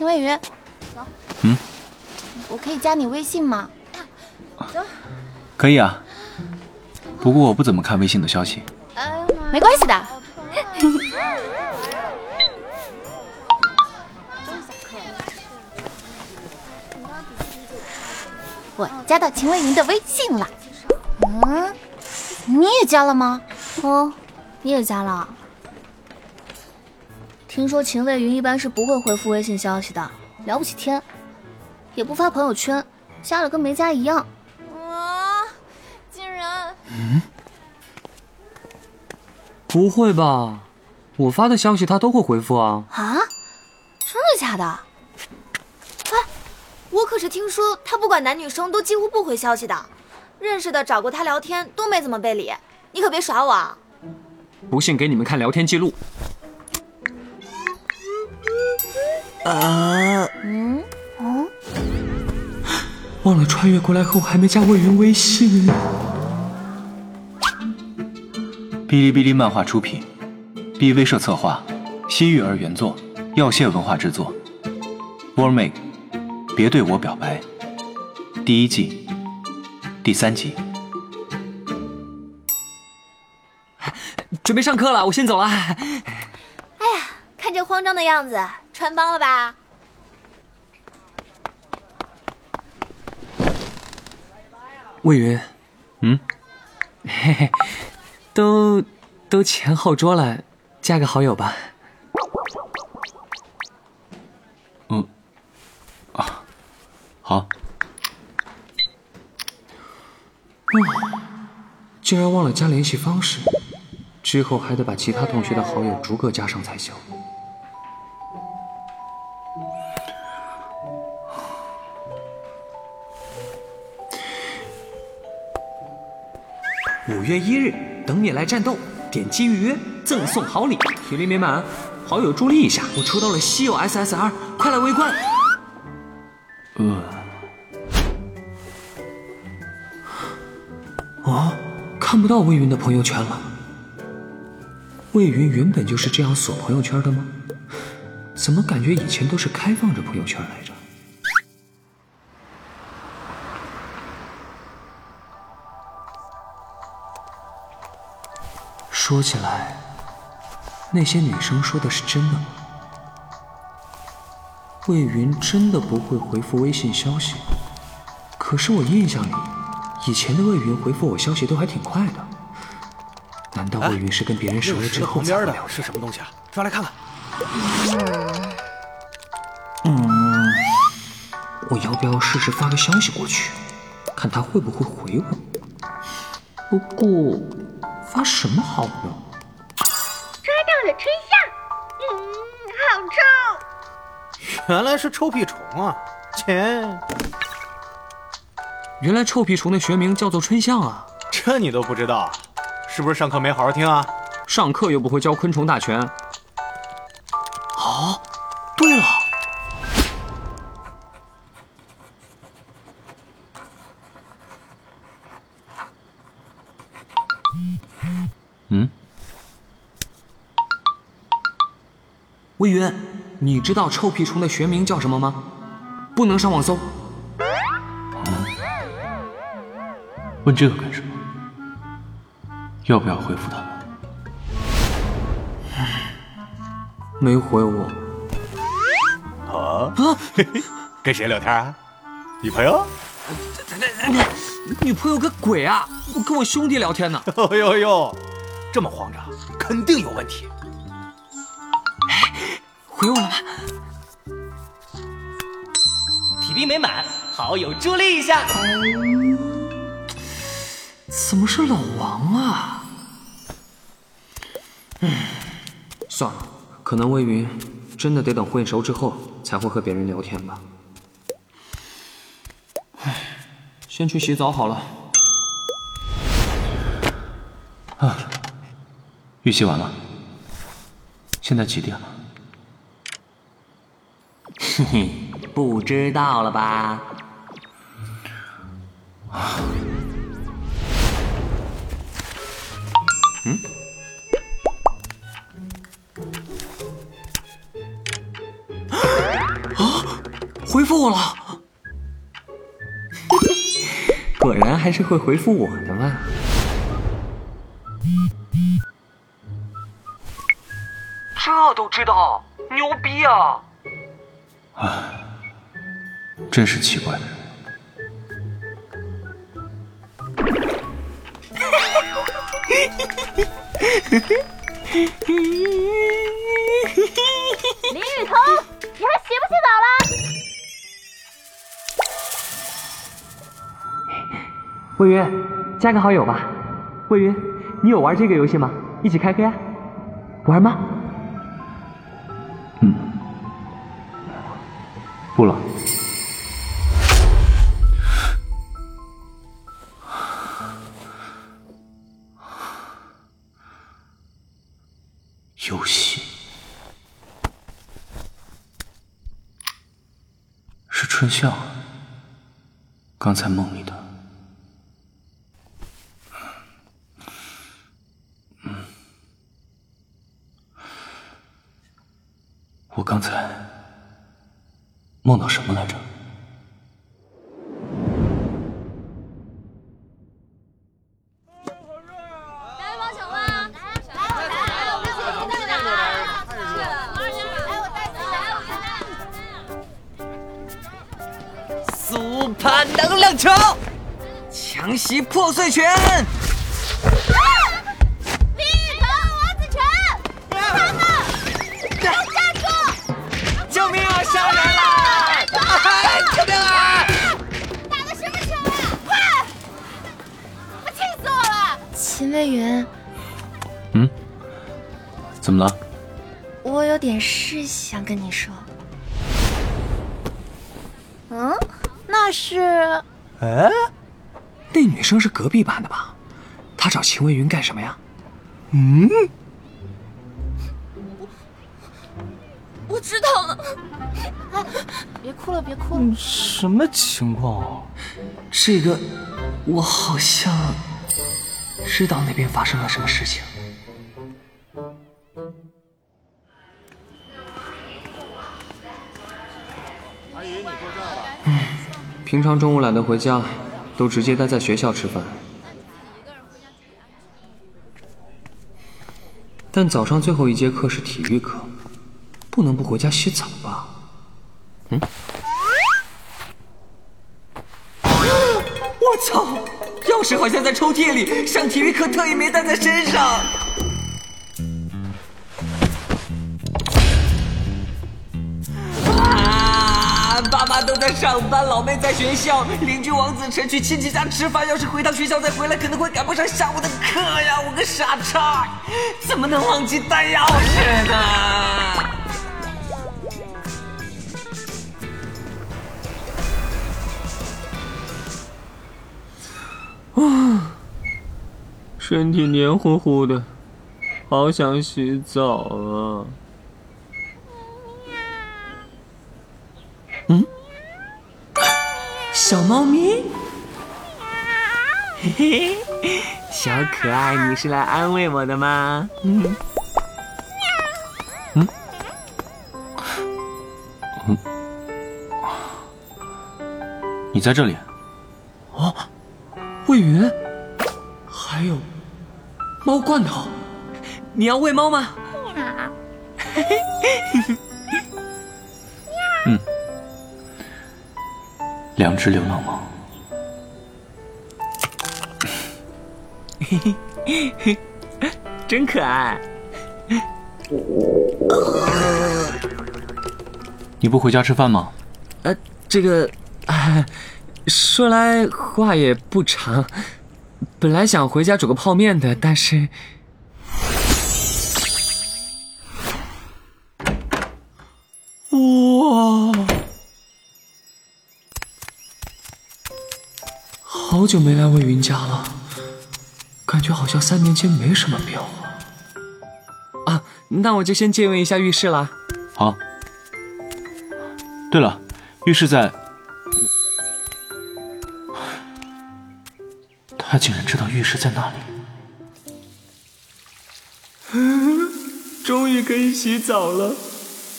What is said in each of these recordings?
秦魏云，走。嗯，我可以加你微信吗？走。可以啊，不过我不怎么看微信的消息。没关系的。我加到秦魏云的微信了。嗯，你也加了吗？哦，你也加了。听说秦魏云一般是不会回复微信消息的，聊不起天，也不发朋友圈，加了跟没加一样。啊，竟然！嗯，不会吧？我发的消息他都会回复啊。啊？真的假的？哎，我可是听说他不管男女生都几乎不回消息的，认识的找过他聊天都没怎么被理，你可别耍我啊！不信给你们看聊天记录。啊，嗯，哦，忘了穿越过来后还没加魏云微信。哔哩哔哩漫画出品，B V 社策划，西域儿原作，药械文化制作。War Make，别对我表白。第一季，第三集。准备上课了，我先走了。哎呀，看这慌张的样子。穿帮了吧，魏云，嗯，嘿嘿，都都前后桌了，加个好友吧。嗯，啊，好。嗯，竟然忘了加联系方式，之后还得把其他同学的好友逐个加上才行。五月一日，等你来战斗，点击预约赠送好礼。体力没满，好友助力一下。我抽到了稀有 SSR，快来围观。呃，哦，看不到魏云的朋友圈了。魏云原本就是这样锁朋友圈的吗？怎么感觉以前都是开放着朋友圈来着？说起来，那些女生说的是真的吗？魏云真的不会回复微信消息？可是我印象里，以前的魏云回复我消息都还挺快的。难道魏云是跟别人熟了之后才的是什么东西啊？抓来看看。嗯，我要不要试试发个消息过去，看他会不会回我？不过。发什么好呢？抓到了春象，嗯，好臭。原来是臭屁虫啊！切，原来臭屁虫的学名叫做春象啊！这你都不知道，是不是上课没好好听啊？上课又不会教昆虫大全。哦，对了。魏云，你知道臭屁虫的学名叫什么吗？不能上网搜。问这个干什么？要不要回复他们？没回我。啊？跟谁聊天啊？女朋友？女朋友个鬼啊！我跟我兄弟聊天呢。哎呦呦！这么慌张，肯定有问题。回我了吗？体力没满，好友助力一下。怎么是老王啊？嗯，算了，可能魏云真的得等混熟之后才会和别人聊天吧。唉，先去洗澡好了。啊。预习完了，现在几点了？哼哼，不知道了吧？嗯？啊！回复我了。果然还是会回复我的嘛。这都知道，牛逼啊！真是奇怪。林雨桐，你还洗不洗澡了？魏云，加个好友吧。魏云，你有玩这个游戏吗？一起开黑啊？玩吗？嗯，不了。游戏是春笑，刚才梦里的。嗯，我刚才梦到什么来着？来帮小万，来，我们一起去哪儿？来，我带你来。苏潘能量球，强袭破碎拳，秦魏云，嗯，怎么了？我有点事想跟你说。嗯，那是哎，那女生是隔壁班的吧？她找秦魏云干什么呀？嗯，我我知道了，别哭了，别哭了。什么情况？这个，我好像知道那边发生了什么事情。嗯，平常中午懒得回家，都直接待在学校吃饭。但早上最后一节课是体育课，不能不回家洗澡吧？嗯。我操！钥匙好像在抽屉里，上体育课特意没带在身上。啊！爸妈都在上班，老妹在学校，邻居王子晨去亲戚家吃饭，要是回趟学校再回来，可能会赶不上下午的课呀！我个傻叉，怎么能忘记带钥匙呢？身体黏糊糊的，好想洗澡啊！嗯，小猫咪，嘿嘿，小可爱，你是来安慰我的吗？嗯，嗯，嗯，你在这里？哦，魏云，还有猫罐头，你要喂猫吗？嗯，两只流浪猫。嘿嘿嘿，真可爱。你不回家吃饭吗？呃，这个，哎，说来话也不长，本来想回家煮个泡面的，但是，哇，好久没来魏云家了，感觉好像三年前没什么变化。啊，那我就先借用一下浴室啦。好。对了，浴室在……他竟然知道浴室在哪里。终于可以洗澡了，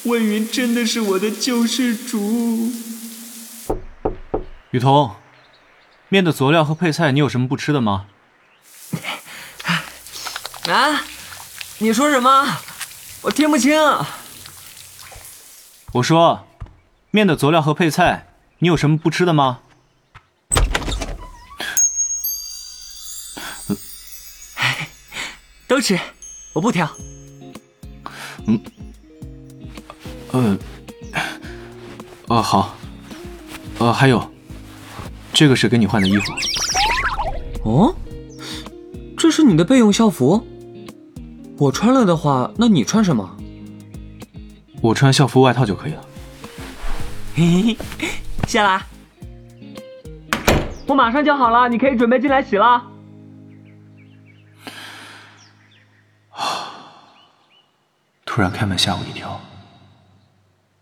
魏云真的是我的救世主。雨桐，面的佐料和配菜你有什么不吃的吗？啊？你说什么？我听不清。我说，面的佐料和配菜你有什么不吃的吗？都吃，我不挑。嗯，呃，呃，好，呃，还有，这个是给你换的衣服。哦，这是你的备用校服。我穿了的话，那你穿什么？我穿校服外套就可以了。嘿嘿，谢啦。我马上就好了，你可以准备进来洗了。突然开门吓我一跳，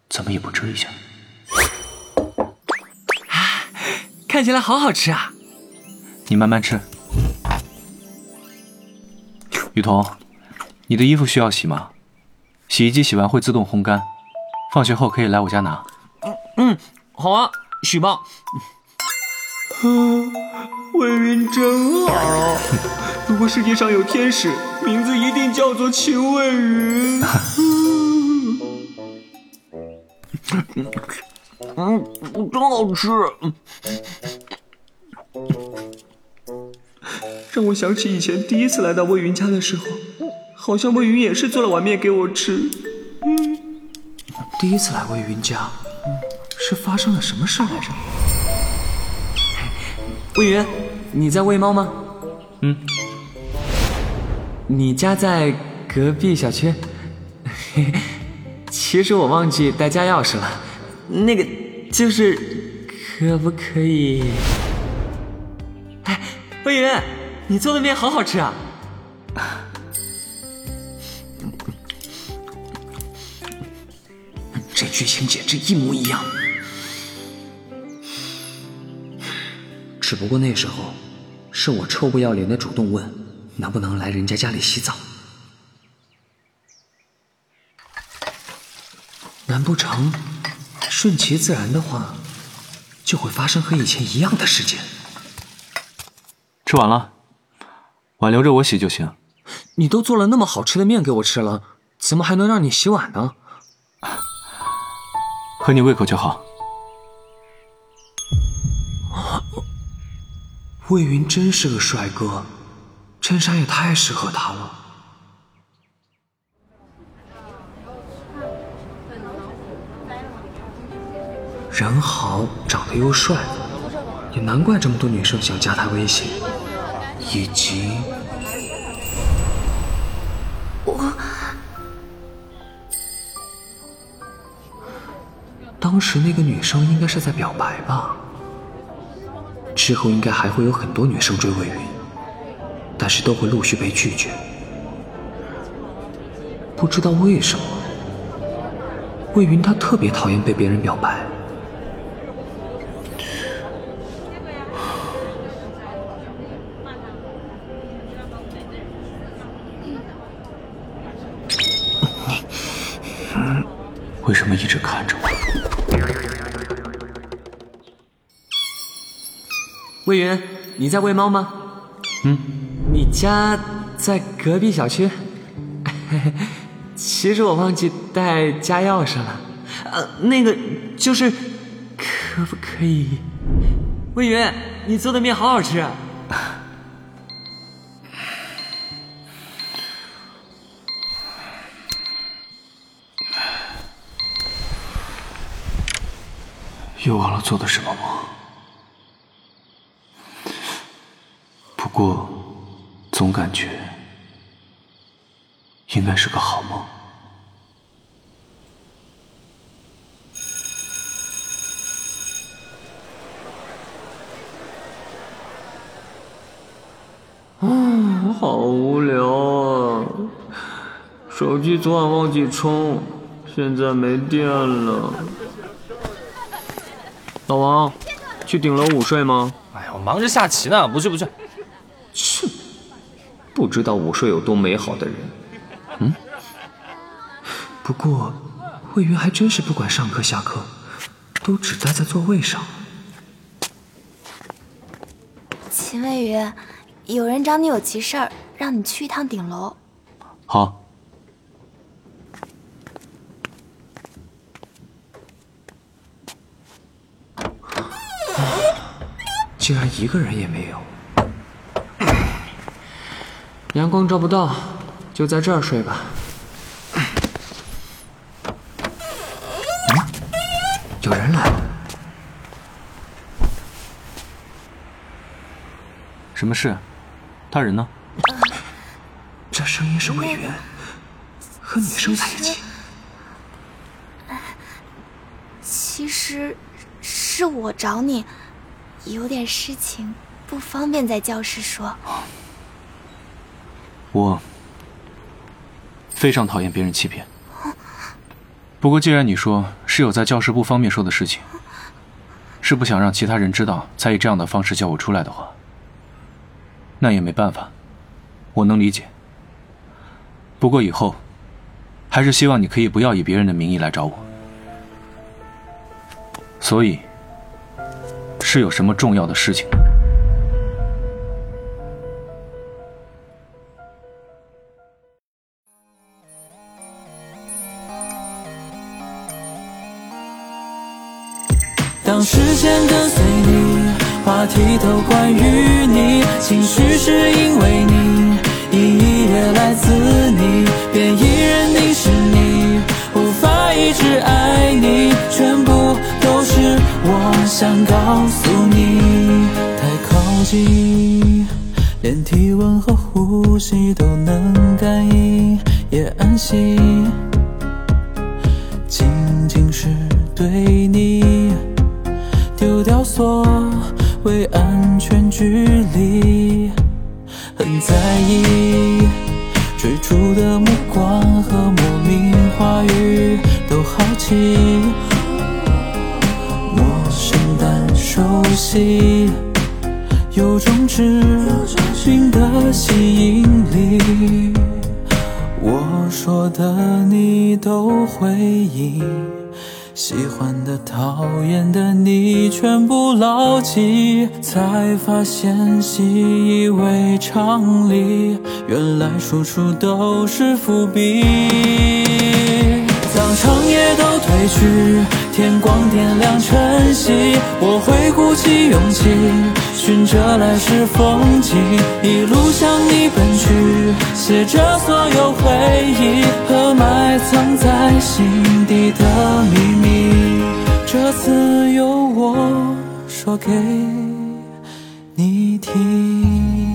怎么也不遮一下？看起来好好吃啊！你慢慢吃。雨桐，你的衣服需要洗吗？洗衣机洗完会自动烘干，放学后可以来我家拿。嗯，好啊，洗吧。魏云真好，如果世界上有天使，名字一定叫做秦卫云。嗯，真好吃。让我想起以前第一次来到魏云家的时候，好像魏云也是做了碗面给我吃。嗯第一次来魏云家，是发生了什么事来着？魏云，你在喂猫吗？嗯。你家在隔壁小区？其实我忘记带家钥匙了。那个，就是，可不可以？哎，魏云，你做的面好好吃啊！这剧情简直一模一样。只不过那时候，是我臭不要脸的主动问，能不能来人家家里洗澡。难不成，顺其自然的话，就会发生和以前一样的事件？吃完了，碗留着我洗就行。你都做了那么好吃的面给我吃了，怎么还能让你洗碗呢？合你胃口就好。魏云真是个帅哥，衬衫也太适合他了。人好，长得又帅，也难怪这么多女生想加他微信。以及，我当时那个女生应该是在表白吧？之后应该还会有很多女生追魏云，是都会陆续被拒绝。不知道为什么，魏云他特别讨厌被别人表白。为什么一直看着我？魏云，你在喂猫吗？嗯。你家在隔壁小区？其实我忘记带家钥匙了。呃，那个就是，可不可以？魏云，你做的面好好吃。啊又忘了做的什么梦？不过，总感觉应该是个好梦。啊，好无聊啊！手机昨晚忘记充，现在没电了。老王，去顶楼午睡吗？哎呀，我忙着下棋呢，不去不去。切，不知道午睡有多美好的人。嗯，不过魏云还真是不管上课下课，都只待在座位上。秦魏云，有人找你有急事儿，让你去一趟顶楼。好。竟然一个人也没有。阳光照不到，就在这儿睡吧。有人来了。什么事？他人呢？这声音是魏源，和女生在一起。其实是我找你，有点事情不方便在教室说。我非常讨厌别人欺骗。不过既然你说是有在教室不方便说的事情，是不想让其他人知道，才以这样的方式叫我出来的话，那也没办法，我能理解。不过以后，还是希望你可以不要以别人的名义来找我。所以，是有什么重要的事情？剔透关于你，情绪是因为你，意义也来自你，便依然你是你，无法一直爱你，全部都是我想告诉你。太靠近，连体温和呼吸都能感应，也安心，熟悉，有种致命的吸引力。我说的你都回应。喜欢的、讨厌的，你全部牢记，才发现习以为常理，原来处处都是伏笔。当长夜都褪去，天光点亮晨曦，我会鼓起勇气，循着来时风景，一路向你奔去，写着所有回忆和埋藏在心底的秘密。这次由我说给你听。